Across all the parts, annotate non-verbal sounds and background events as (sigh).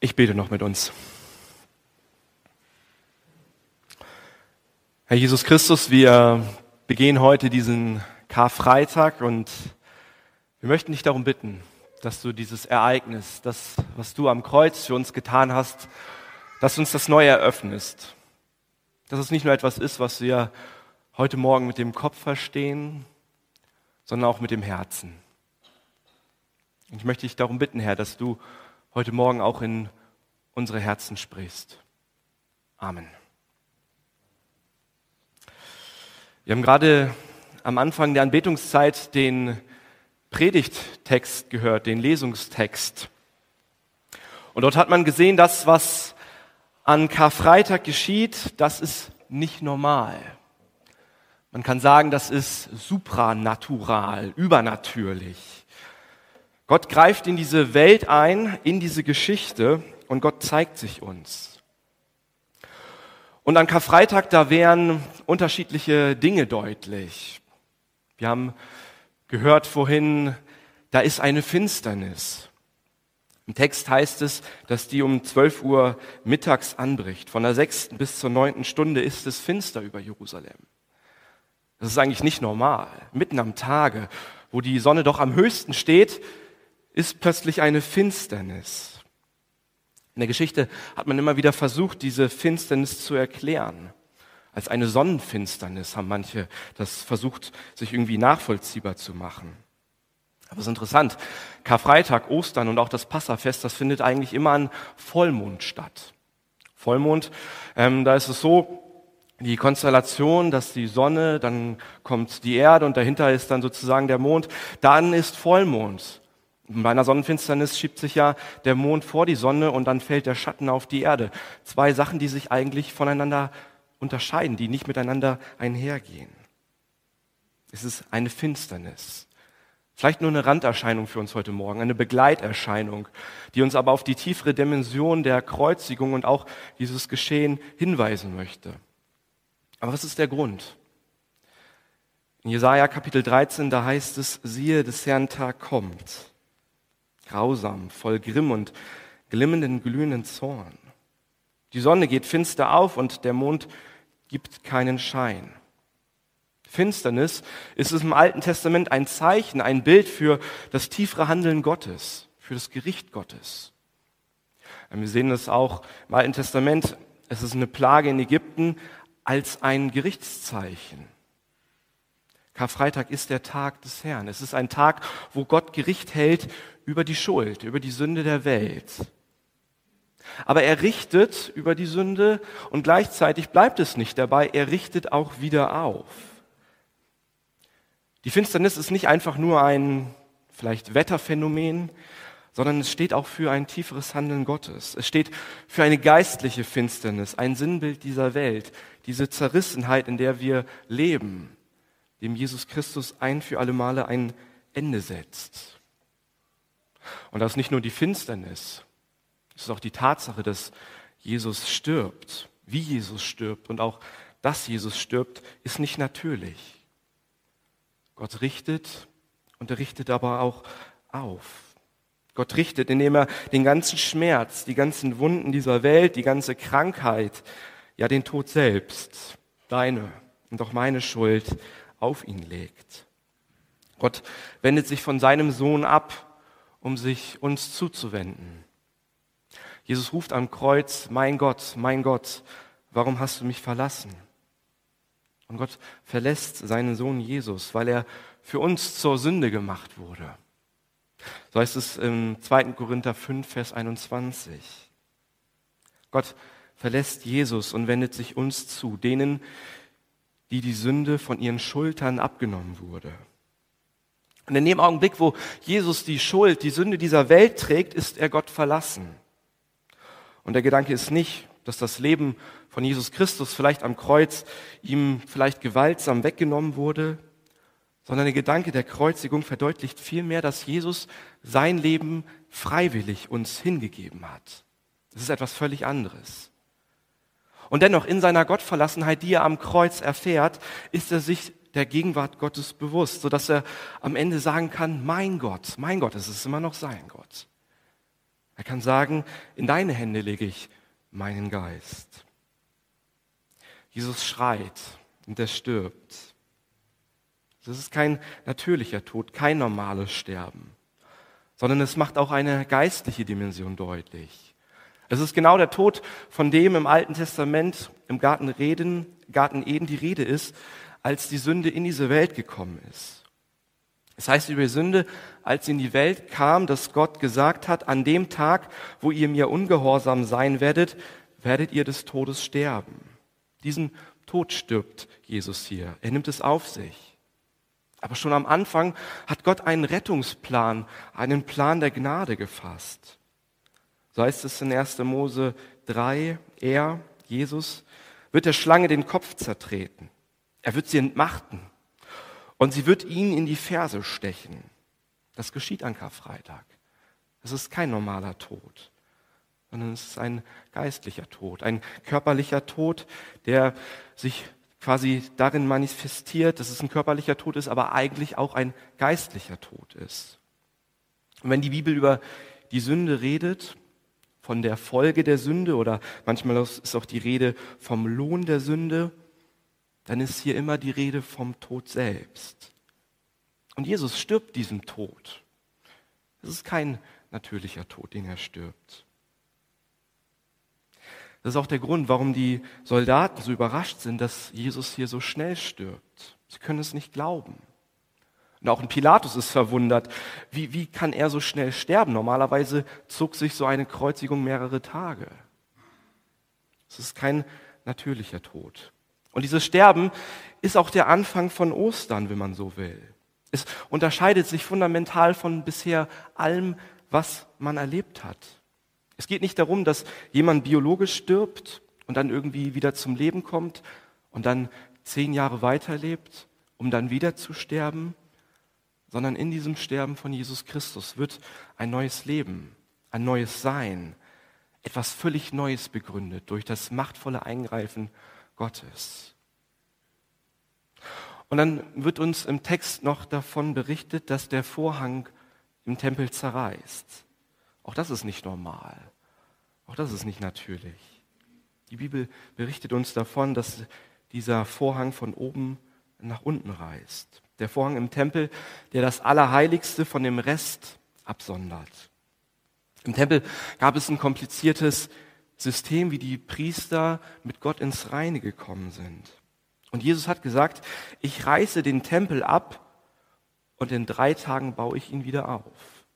Ich bete noch mit uns. Herr Jesus Christus, wir begehen heute diesen Karfreitag und wir möchten dich darum bitten, dass du dieses Ereignis, das, was du am Kreuz für uns getan hast, dass du uns das neu eröffnest. Dass es nicht nur etwas ist, was wir heute Morgen mit dem Kopf verstehen, sondern auch mit dem Herzen. Und ich möchte dich darum bitten, Herr, dass du heute Morgen auch in unsere Herzen sprichst. Amen. Wir haben gerade am Anfang der Anbetungszeit den Predigttext gehört, den Lesungstext. Und dort hat man gesehen, das, was an Karfreitag geschieht, das ist nicht normal. Man kann sagen, das ist supranatural, übernatürlich. Gott greift in diese Welt ein, in diese Geschichte und Gott zeigt sich uns. Und an Karfreitag, da wären unterschiedliche Dinge deutlich. Wir haben gehört vorhin, da ist eine Finsternis. Im Text heißt es, dass die um 12 Uhr mittags anbricht. Von der sechsten bis zur neunten Stunde ist es finster über Jerusalem. Das ist eigentlich nicht normal. Mitten am Tage, wo die Sonne doch am höchsten steht, ist plötzlich eine Finsternis. In der Geschichte hat man immer wieder versucht, diese Finsternis zu erklären. Als eine Sonnenfinsternis haben manche das versucht, sich irgendwie nachvollziehbar zu machen. Aber es ist interessant, Karfreitag, Ostern und auch das Passafest, das findet eigentlich immer an Vollmond statt. Vollmond, ähm, da ist es so, die Konstellation, dass die Sonne, dann kommt die Erde und dahinter ist dann sozusagen der Mond, dann ist Vollmond. Bei einer Sonnenfinsternis schiebt sich ja der Mond vor die Sonne und dann fällt der Schatten auf die Erde. Zwei Sachen, die sich eigentlich voneinander unterscheiden, die nicht miteinander einhergehen. Es ist eine Finsternis. Vielleicht nur eine Randerscheinung für uns heute Morgen, eine Begleiterscheinung, die uns aber auf die tiefere Dimension der Kreuzigung und auch dieses Geschehen hinweisen möchte. Aber was ist der Grund? In Jesaja Kapitel 13, da heißt es, siehe, des Herrn Tag kommt grausam, voll Grimm und glimmenden, glühenden Zorn. Die Sonne geht finster auf und der Mond gibt keinen Schein. Finsternis ist im Alten Testament ein Zeichen, ein Bild für das tiefere Handeln Gottes, für das Gericht Gottes. Wir sehen es auch im Alten Testament. Es ist eine Plage in Ägypten als ein Gerichtszeichen. Karfreitag ist der Tag des Herrn. Es ist ein Tag, wo Gott Gericht hält über die Schuld, über die Sünde der Welt. Aber er richtet über die Sünde und gleichzeitig bleibt es nicht dabei, er richtet auch wieder auf. Die Finsternis ist nicht einfach nur ein vielleicht Wetterphänomen, sondern es steht auch für ein tieferes Handeln Gottes. Es steht für eine geistliche Finsternis, ein Sinnbild dieser Welt, diese Zerrissenheit, in der wir leben, dem Jesus Christus ein für alle Male ein Ende setzt. Und das ist nicht nur die Finsternis, es ist auch die Tatsache, dass Jesus stirbt, wie Jesus stirbt und auch, dass Jesus stirbt, ist nicht natürlich. Gott richtet und er richtet aber auch auf. Gott richtet, indem er den ganzen Schmerz, die ganzen Wunden dieser Welt, die ganze Krankheit, ja den Tod selbst, deine und auch meine Schuld auf ihn legt. Gott wendet sich von seinem Sohn ab um sich uns zuzuwenden. Jesus ruft am Kreuz, mein Gott, mein Gott, warum hast du mich verlassen? Und Gott verlässt seinen Sohn Jesus, weil er für uns zur Sünde gemacht wurde. So heißt es im 2. Korinther 5, Vers 21. Gott verlässt Jesus und wendet sich uns zu, denen, die die Sünde von ihren Schultern abgenommen wurde. Und in dem Augenblick, wo Jesus die Schuld, die Sünde dieser Welt trägt, ist er Gott verlassen. Und der Gedanke ist nicht, dass das Leben von Jesus Christus vielleicht am Kreuz ihm vielleicht gewaltsam weggenommen wurde, sondern der Gedanke der Kreuzigung verdeutlicht vielmehr, dass Jesus sein Leben freiwillig uns hingegeben hat. Das ist etwas völlig anderes. Und dennoch in seiner Gottverlassenheit, die er am Kreuz erfährt, ist er sich der Gegenwart Gottes bewusst, sodass er am Ende sagen kann, mein Gott, mein Gott, es ist immer noch sein Gott. Er kann sagen, in deine Hände lege ich meinen Geist. Jesus schreit und er stirbt. Das ist kein natürlicher Tod, kein normales Sterben, sondern es macht auch eine geistliche Dimension deutlich. Es ist genau der Tod, von dem im Alten Testament im Garten, Reden, Garten Eden die Rede ist, als die Sünde in diese Welt gekommen ist. Es heißt über die Sünde, als sie in die Welt kam, dass Gott gesagt hat, an dem Tag, wo ihr mir ungehorsam sein werdet, werdet ihr des Todes sterben. Diesen Tod stirbt Jesus hier. Er nimmt es auf sich. Aber schon am Anfang hat Gott einen Rettungsplan, einen Plan der Gnade gefasst. So heißt es in 1. Mose 3, er, Jesus, wird der Schlange den Kopf zertreten. Er wird sie entmachten und sie wird ihn in die Ferse stechen. Das geschieht an Karfreitag. Es ist kein normaler Tod, sondern es ist ein geistlicher Tod, ein körperlicher Tod, der sich quasi darin manifestiert, dass es ein körperlicher Tod ist, aber eigentlich auch ein geistlicher Tod ist. Und wenn die Bibel über die Sünde redet, von der Folge der Sünde oder manchmal ist auch die Rede vom Lohn der Sünde, dann ist hier immer die Rede vom Tod selbst. Und Jesus stirbt diesem Tod. Es ist kein natürlicher Tod, den er stirbt. Das ist auch der Grund, warum die Soldaten so überrascht sind, dass Jesus hier so schnell stirbt. Sie können es nicht glauben. Und auch ein Pilatus ist verwundert. Wie, wie kann er so schnell sterben? Normalerweise zog sich so eine Kreuzigung mehrere Tage. Es ist kein natürlicher Tod. Und dieses Sterben ist auch der Anfang von Ostern, wenn man so will. Es unterscheidet sich fundamental von bisher allem, was man erlebt hat. Es geht nicht darum, dass jemand biologisch stirbt und dann irgendwie wieder zum Leben kommt und dann zehn Jahre weiterlebt, um dann wieder zu sterben, sondern in diesem Sterben von Jesus Christus wird ein neues Leben, ein neues Sein, etwas völlig Neues begründet durch das machtvolle Eingreifen Gottes. Und dann wird uns im Text noch davon berichtet, dass der Vorhang im Tempel zerreißt. Auch das ist nicht normal. Auch das ist nicht natürlich. Die Bibel berichtet uns davon, dass dieser Vorhang von oben nach unten reißt. Der Vorhang im Tempel, der das Allerheiligste von dem Rest absondert. Im Tempel gab es ein kompliziertes System, wie die Priester mit Gott ins Reine gekommen sind. Und Jesus hat gesagt, ich reiße den Tempel ab und in drei Tagen baue ich ihn wieder auf.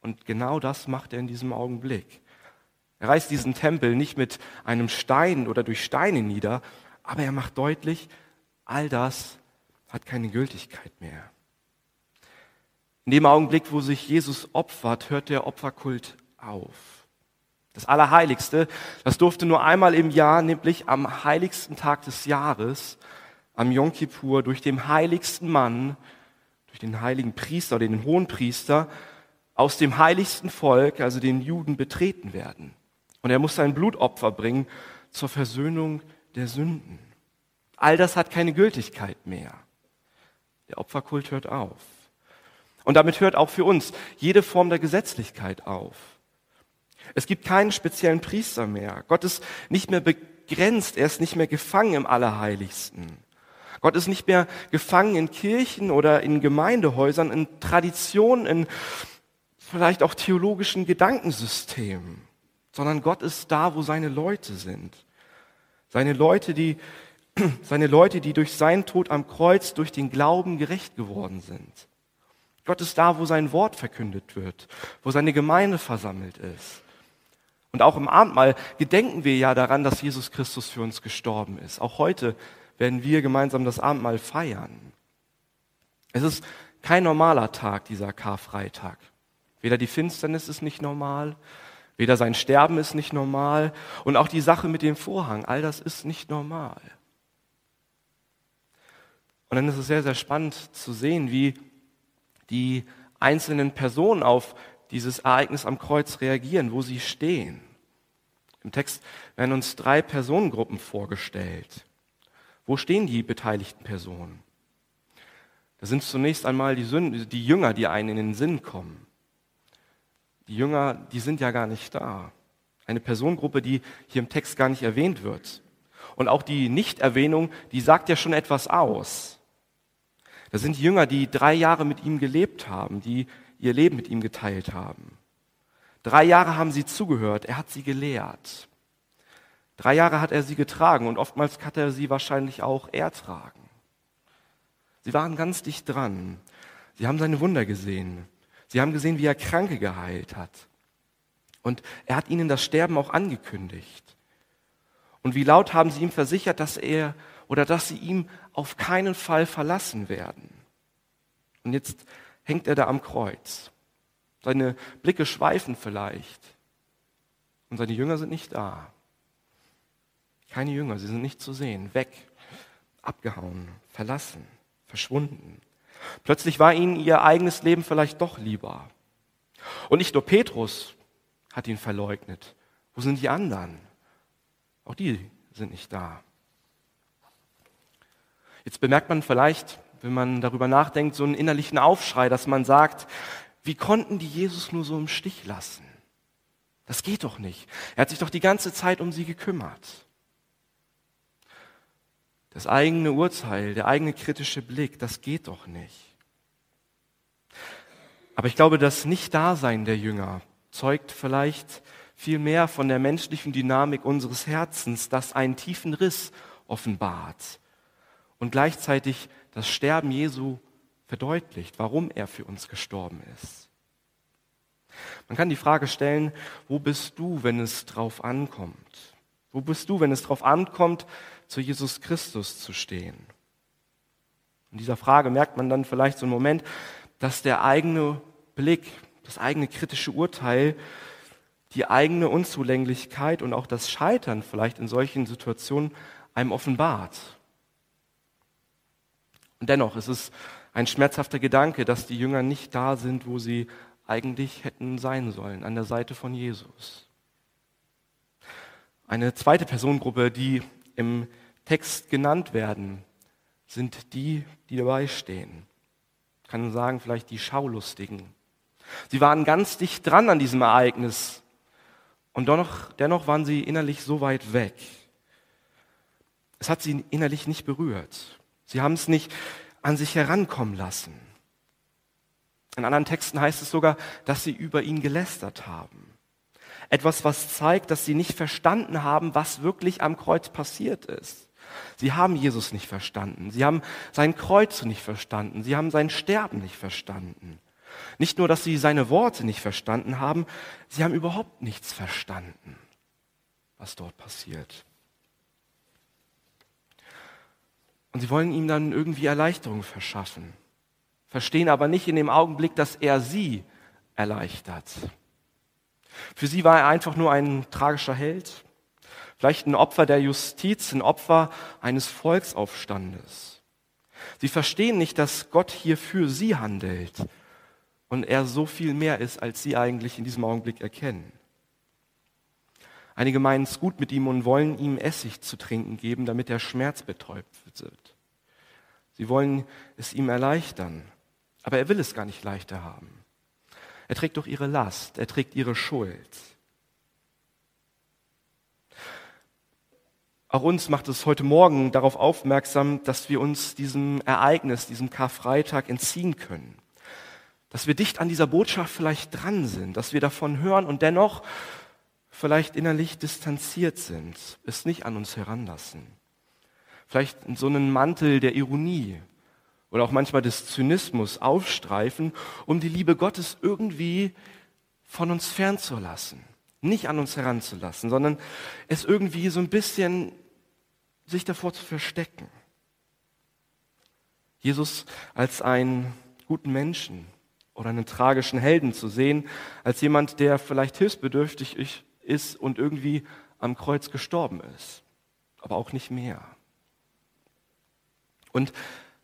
Und genau das macht er in diesem Augenblick. Er reißt diesen Tempel nicht mit einem Stein oder durch Steine nieder, aber er macht deutlich, all das hat keine Gültigkeit mehr. In dem Augenblick, wo sich Jesus opfert, hört der Opferkult auf. Das Allerheiligste, das durfte nur einmal im Jahr, nämlich am heiligsten Tag des Jahres, am Yom Kippur, durch den heiligsten Mann, durch den heiligen Priester oder den hohen Priester, aus dem heiligsten Volk, also den Juden, betreten werden. Und er muss sein Blutopfer bringen zur Versöhnung der Sünden. All das hat keine Gültigkeit mehr. Der Opferkult hört auf. Und damit hört auch für uns jede Form der Gesetzlichkeit auf. Es gibt keinen speziellen Priester mehr. Gott ist nicht mehr begrenzt, er ist nicht mehr gefangen im Allerheiligsten. Gott ist nicht mehr gefangen in Kirchen oder in Gemeindehäusern, in Traditionen, in vielleicht auch theologischen Gedankensystemen, sondern Gott ist da, wo seine Leute sind. Seine Leute, die, (clears throat) seine Leute, die durch seinen Tod am Kreuz, durch den Glauben gerecht geworden sind. Gott ist da, wo sein Wort verkündet wird, wo seine Gemeinde versammelt ist. Und auch im Abendmahl gedenken wir ja daran, dass Jesus Christus für uns gestorben ist. Auch heute werden wir gemeinsam das Abendmahl feiern. Es ist kein normaler Tag, dieser Karfreitag. Weder die Finsternis ist nicht normal, weder sein Sterben ist nicht normal und auch die Sache mit dem Vorhang, all das ist nicht normal. Und dann ist es sehr, sehr spannend zu sehen, wie die einzelnen Personen auf dieses Ereignis am Kreuz reagieren, wo sie stehen. Im Text werden uns drei Personengruppen vorgestellt. Wo stehen die beteiligten Personen? Da sind zunächst einmal die, Sünden, die Jünger, die einen in den Sinn kommen. Die Jünger, die sind ja gar nicht da. Eine Personengruppe, die hier im Text gar nicht erwähnt wird. Und auch die Nichterwähnung, die sagt ja schon etwas aus. Das sind die Jünger, die drei Jahre mit ihm gelebt haben, die ihr Leben mit ihm geteilt haben. Drei Jahre haben sie zugehört, er hat sie gelehrt. Drei Jahre hat er sie getragen und oftmals hat er sie wahrscheinlich auch ertragen. Sie waren ganz dicht dran. Sie haben seine Wunder gesehen. Sie haben gesehen, wie er Kranke geheilt hat. Und er hat ihnen das Sterben auch angekündigt. Und wie laut haben sie ihm versichert, dass er oder dass sie ihm auf keinen Fall verlassen werden. Und jetzt hängt er da am Kreuz. Seine Blicke schweifen vielleicht. Und seine Jünger sind nicht da. Keine Jünger, sie sind nicht zu sehen. Weg, abgehauen, verlassen, verschwunden. Plötzlich war ihnen ihr eigenes Leben vielleicht doch lieber. Und nicht nur Petrus hat ihn verleugnet. Wo sind die anderen? Auch die sind nicht da. Jetzt bemerkt man vielleicht, wenn man darüber nachdenkt, so einen innerlichen Aufschrei, dass man sagt, wie konnten die Jesus nur so im Stich lassen? Das geht doch nicht. Er hat sich doch die ganze Zeit um sie gekümmert. Das eigene Urteil, der eigene kritische Blick, das geht doch nicht. Aber ich glaube, das Nicht-Dasein der Jünger zeugt vielleicht viel mehr von der menschlichen Dynamik unseres Herzens, das einen tiefen Riss offenbart und gleichzeitig das Sterben Jesu verdeutlicht, warum er für uns gestorben ist. Man kann die Frage stellen, wo bist du, wenn es drauf ankommt? Wo bist du, wenn es drauf ankommt, zu Jesus Christus zu stehen? In dieser Frage merkt man dann vielleicht so einen Moment, dass der eigene Blick, das eigene kritische Urteil, die eigene Unzulänglichkeit und auch das Scheitern vielleicht in solchen Situationen einem offenbart. Und dennoch ist es ein schmerzhafter Gedanke, dass die Jünger nicht da sind, wo sie eigentlich hätten sein sollen, an der Seite von Jesus. Eine zweite Personengruppe, die im Text genannt werden, sind die, die dabei stehen. Ich kann sagen, vielleicht die Schaulustigen. Sie waren ganz dicht dran an diesem Ereignis und dennoch, dennoch waren sie innerlich so weit weg. Es hat sie innerlich nicht berührt. Sie haben es nicht an sich herankommen lassen. In anderen Texten heißt es sogar, dass sie über ihn gelästert haben. Etwas, was zeigt, dass sie nicht verstanden haben, was wirklich am Kreuz passiert ist. Sie haben Jesus nicht verstanden. Sie haben sein Kreuz nicht verstanden. Sie haben sein Sterben nicht verstanden. Nicht nur, dass sie seine Worte nicht verstanden haben, sie haben überhaupt nichts verstanden, was dort passiert. Und sie wollen ihm dann irgendwie Erleichterung verschaffen, verstehen aber nicht in dem Augenblick, dass er sie erleichtert. Für sie war er einfach nur ein tragischer Held, vielleicht ein Opfer der Justiz, ein Opfer eines Volksaufstandes. Sie verstehen nicht, dass Gott hier für sie handelt und er so viel mehr ist, als sie eigentlich in diesem Augenblick erkennen. Einige meinen es gut mit ihm und wollen ihm Essig zu trinken geben, damit er schmerzbetäubt wird. Sie wollen es ihm erleichtern, aber er will es gar nicht leichter haben. Er trägt doch ihre Last, er trägt ihre Schuld. Auch uns macht es heute Morgen darauf aufmerksam, dass wir uns diesem Ereignis, diesem Karfreitag entziehen können. Dass wir dicht an dieser Botschaft vielleicht dran sind, dass wir davon hören und dennoch vielleicht innerlich distanziert sind, es nicht an uns heranlassen. Vielleicht so einen Mantel der Ironie oder auch manchmal des Zynismus aufstreifen, um die Liebe Gottes irgendwie von uns fernzulassen, nicht an uns heranzulassen, sondern es irgendwie so ein bisschen sich davor zu verstecken. Jesus als einen guten Menschen oder einen tragischen Helden zu sehen, als jemand, der vielleicht hilfsbedürftig ist und irgendwie am Kreuz gestorben ist, aber auch nicht mehr. Und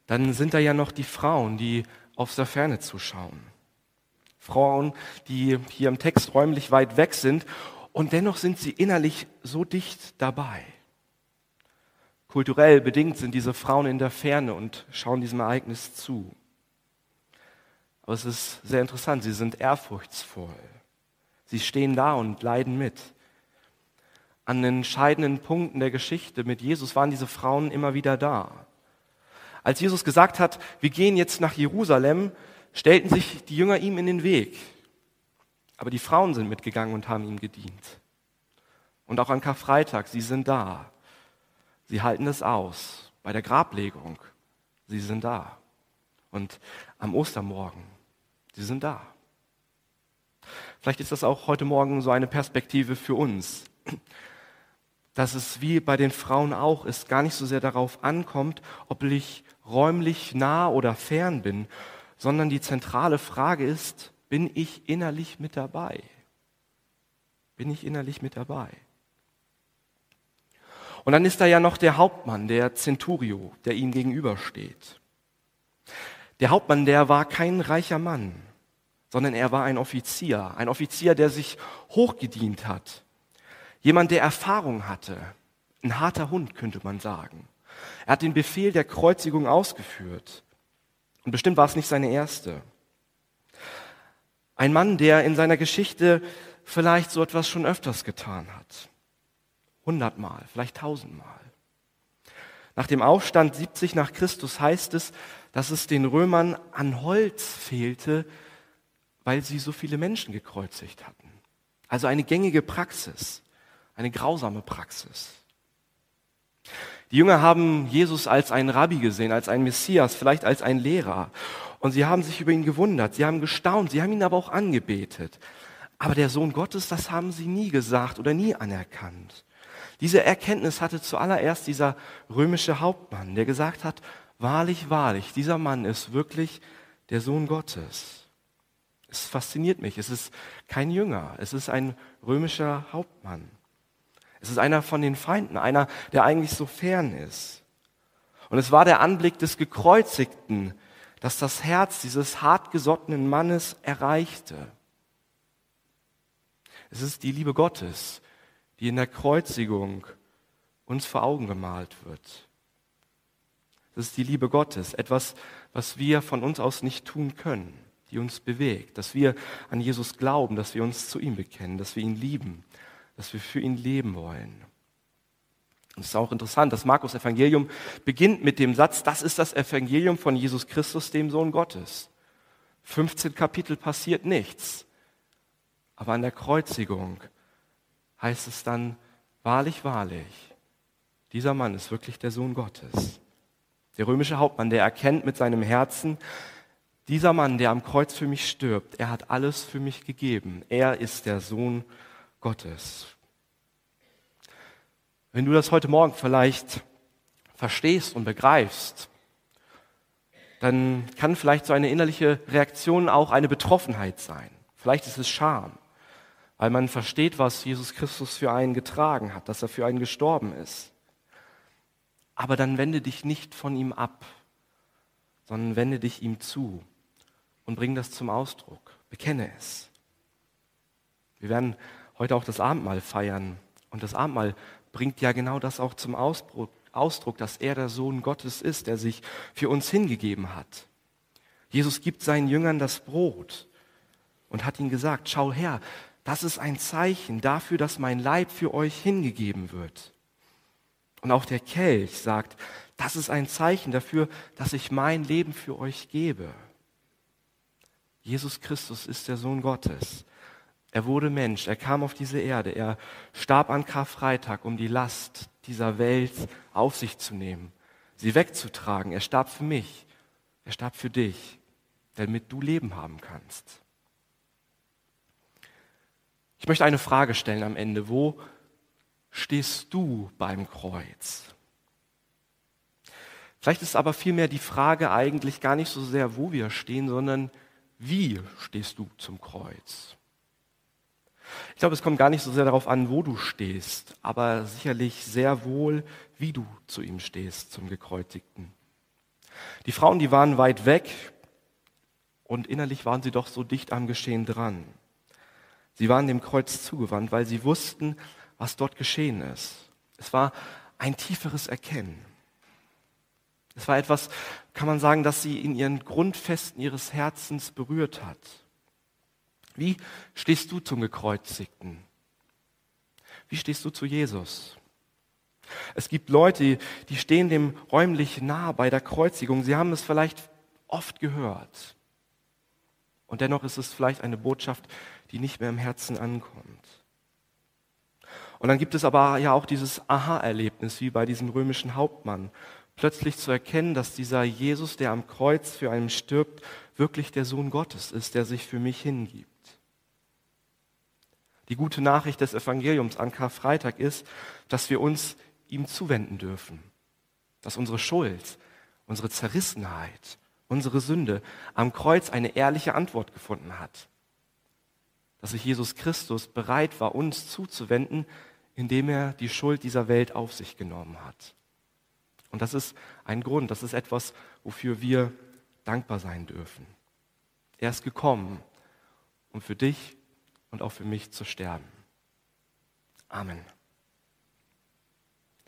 dann sind da ja noch die Frauen, die aus der Ferne zuschauen. Frauen, die hier im Text räumlich weit weg sind und dennoch sind sie innerlich so dicht dabei. Kulturell bedingt sind diese Frauen in der Ferne und schauen diesem Ereignis zu. Aber es ist sehr interessant, sie sind ehrfurchtsvoll. Sie stehen da und leiden mit. An entscheidenden Punkten der Geschichte mit Jesus waren diese Frauen immer wieder da. Als Jesus gesagt hat, wir gehen jetzt nach Jerusalem, stellten sich die Jünger ihm in den Weg. Aber die Frauen sind mitgegangen und haben ihm gedient. Und auch an Karfreitag, sie sind da. Sie halten es aus. Bei der Grablegung, sie sind da. Und am Ostermorgen, sie sind da. Vielleicht ist das auch heute Morgen so eine Perspektive für uns, dass es wie bei den Frauen auch ist, gar nicht so sehr darauf ankommt, ob ich räumlich nah oder fern bin, sondern die zentrale Frage ist, bin ich innerlich mit dabei? Bin ich innerlich mit dabei? Und dann ist da ja noch der Hauptmann, der Centurio, der ihm gegenübersteht. Der Hauptmann, der war kein reicher Mann, sondern er war ein Offizier, ein Offizier, der sich hochgedient hat, jemand, der Erfahrung hatte, ein harter Hund könnte man sagen. Er hat den Befehl der Kreuzigung ausgeführt und bestimmt war es nicht seine erste. Ein Mann, der in seiner Geschichte vielleicht so etwas schon öfters getan hat. Hundertmal, vielleicht tausendmal. Nach dem Aufstand 70 nach Christus heißt es, dass es den Römern an Holz fehlte, weil sie so viele Menschen gekreuzigt hatten. Also eine gängige Praxis, eine grausame Praxis. Die Jünger haben Jesus als einen Rabbi gesehen, als einen Messias, vielleicht als einen Lehrer. Und sie haben sich über ihn gewundert, sie haben gestaunt, sie haben ihn aber auch angebetet. Aber der Sohn Gottes, das haben sie nie gesagt oder nie anerkannt. Diese Erkenntnis hatte zuallererst dieser römische Hauptmann, der gesagt hat, wahrlich, wahrlich, dieser Mann ist wirklich der Sohn Gottes. Es fasziniert mich. Es ist kein Jünger. Es ist ein römischer Hauptmann. Es ist einer von den Feinden, einer, der eigentlich so fern ist. Und es war der Anblick des Gekreuzigten, das das Herz dieses hartgesottenen Mannes erreichte. Es ist die Liebe Gottes, die in der Kreuzigung uns vor Augen gemalt wird. Es ist die Liebe Gottes, etwas, was wir von uns aus nicht tun können, die uns bewegt, dass wir an Jesus glauben, dass wir uns zu ihm bekennen, dass wir ihn lieben, dass wir für ihn leben wollen. Und es ist auch interessant, das Markus Evangelium beginnt mit dem Satz, das ist das Evangelium von Jesus Christus, dem Sohn Gottes. 15 Kapitel passiert nichts. Aber an der Kreuzigung heißt es dann, wahrlich, wahrlich, dieser Mann ist wirklich der Sohn Gottes. Der römische Hauptmann, der erkennt mit seinem Herzen, dieser Mann, der am Kreuz für mich stirbt, er hat alles für mich gegeben. Er ist der Sohn Gottes. Wenn du das heute Morgen vielleicht verstehst und begreifst, dann kann vielleicht so eine innerliche Reaktion auch eine Betroffenheit sein. Vielleicht ist es Scham weil man versteht, was Jesus Christus für einen getragen hat, dass er für einen gestorben ist. Aber dann wende dich nicht von ihm ab, sondern wende dich ihm zu und bring das zum Ausdruck. Bekenne es. Wir werden heute auch das Abendmahl feiern. Und das Abendmahl bringt ja genau das auch zum Ausdruck, dass er der Sohn Gottes ist, der sich für uns hingegeben hat. Jesus gibt seinen Jüngern das Brot und hat ihnen gesagt, schau her, das ist ein Zeichen dafür, dass mein Leib für euch hingegeben wird. Und auch der Kelch sagt, das ist ein Zeichen dafür, dass ich mein Leben für euch gebe. Jesus Christus ist der Sohn Gottes. Er wurde Mensch, er kam auf diese Erde, er starb an Karfreitag, um die Last dieser Welt auf sich zu nehmen, sie wegzutragen. Er starb für mich, er starb für dich, damit du Leben haben kannst. Ich möchte eine Frage stellen am Ende. Wo stehst du beim Kreuz? Vielleicht ist aber vielmehr die Frage eigentlich gar nicht so sehr, wo wir stehen, sondern wie stehst du zum Kreuz? Ich glaube, es kommt gar nicht so sehr darauf an, wo du stehst, aber sicherlich sehr wohl, wie du zu ihm stehst, zum Gekreuzigten. Die Frauen, die waren weit weg und innerlich waren sie doch so dicht am Geschehen dran. Sie waren dem Kreuz zugewandt, weil sie wussten, was dort geschehen ist. Es war ein tieferes Erkennen. Es war etwas, kann man sagen, das sie in ihren Grundfesten ihres Herzens berührt hat. Wie stehst du zum Gekreuzigten? Wie stehst du zu Jesus? Es gibt Leute, die stehen dem räumlich nah bei der Kreuzigung. Sie haben es vielleicht oft gehört. Und dennoch ist es vielleicht eine Botschaft, die nicht mehr im Herzen ankommt. Und dann gibt es aber ja auch dieses Aha-Erlebnis, wie bei diesem römischen Hauptmann. Plötzlich zu erkennen, dass dieser Jesus, der am Kreuz für einen stirbt, wirklich der Sohn Gottes ist, der sich für mich hingibt. Die gute Nachricht des Evangeliums an Karfreitag ist, dass wir uns ihm zuwenden dürfen. Dass unsere Schuld, unsere Zerrissenheit, unsere Sünde am Kreuz eine ehrliche Antwort gefunden hat. Dass sich Jesus Christus bereit war, uns zuzuwenden, indem er die Schuld dieser Welt auf sich genommen hat. Und das ist ein Grund, das ist etwas, wofür wir dankbar sein dürfen. Er ist gekommen, um für dich und auch für mich zu sterben. Amen.